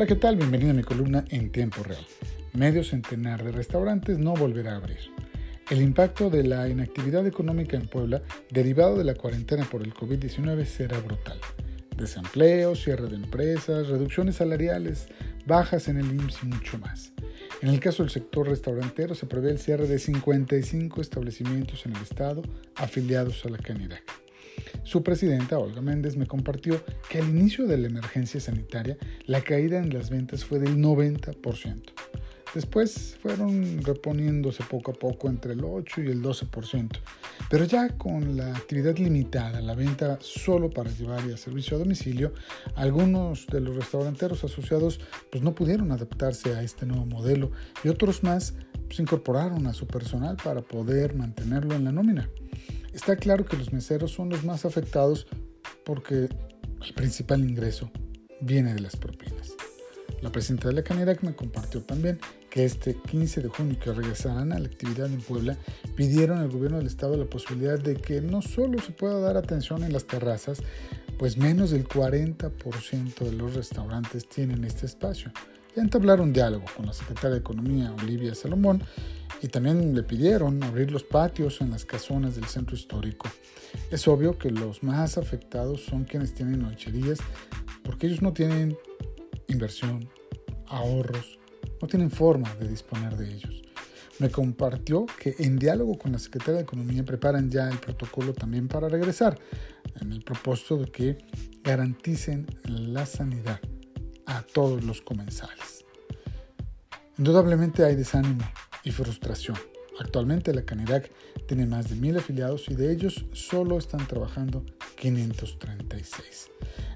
Hola, ¿qué tal? Bienvenido a mi columna en tiempo real. Medio centenar de restaurantes no volverá a abrir. El impacto de la inactividad económica en Puebla, derivado de la cuarentena por el COVID-19, será brutal. Desempleo, cierre de empresas, reducciones salariales, bajas en el IMSS y mucho más. En el caso del sector restaurantero se prevé el cierre de 55 establecimientos en el estado afiliados a la Canirac. Su presidenta, Olga Méndez, me compartió que al inicio de la emergencia sanitaria la caída en las ventas fue del 90%. Después fueron reponiéndose poco a poco entre el 8 y el 12%, pero ya con la actividad limitada, la venta solo para llevar y a servicio a domicilio, algunos de los restauranteros asociados pues no pudieron adaptarse a este nuevo modelo y otros más pues, incorporaron a su personal para poder mantenerlo en la nómina. Está claro que los meseros son los más afectados porque el principal ingreso viene de las propinas. La presidenta de la Canirac me compartió también que este 15 de junio que regresarán a la actividad en Puebla, pidieron al gobierno del estado la posibilidad de que no solo se pueda dar atención en las terrazas, pues menos del 40% de los restaurantes tienen este espacio. Ya entablaron diálogo con la secretaria de Economía, Olivia Salomón, y también le pidieron abrir los patios en las casonas del centro histórico. Es obvio que los más afectados son quienes tienen loncherías porque ellos no tienen inversión, ahorros, no tienen forma de disponer de ellos. Me compartió que en diálogo con la Secretaría de Economía preparan ya el protocolo también para regresar, en el propósito de que garanticen la sanidad a todos los comensales. Indudablemente hay desánimo y frustración. Actualmente la Canirac tiene más de mil afiliados y de ellos solo están trabajando 536.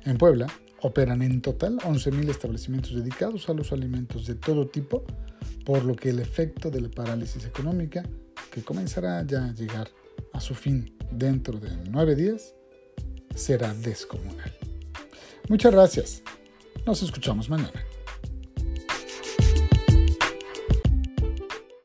En Puebla operan en total 11.000 establecimientos dedicados a los alimentos de todo tipo, por lo que el efecto de la parálisis económica, que comenzará ya a llegar a su fin dentro de nueve días, será descomunal. Muchas gracias. Nos escuchamos mañana.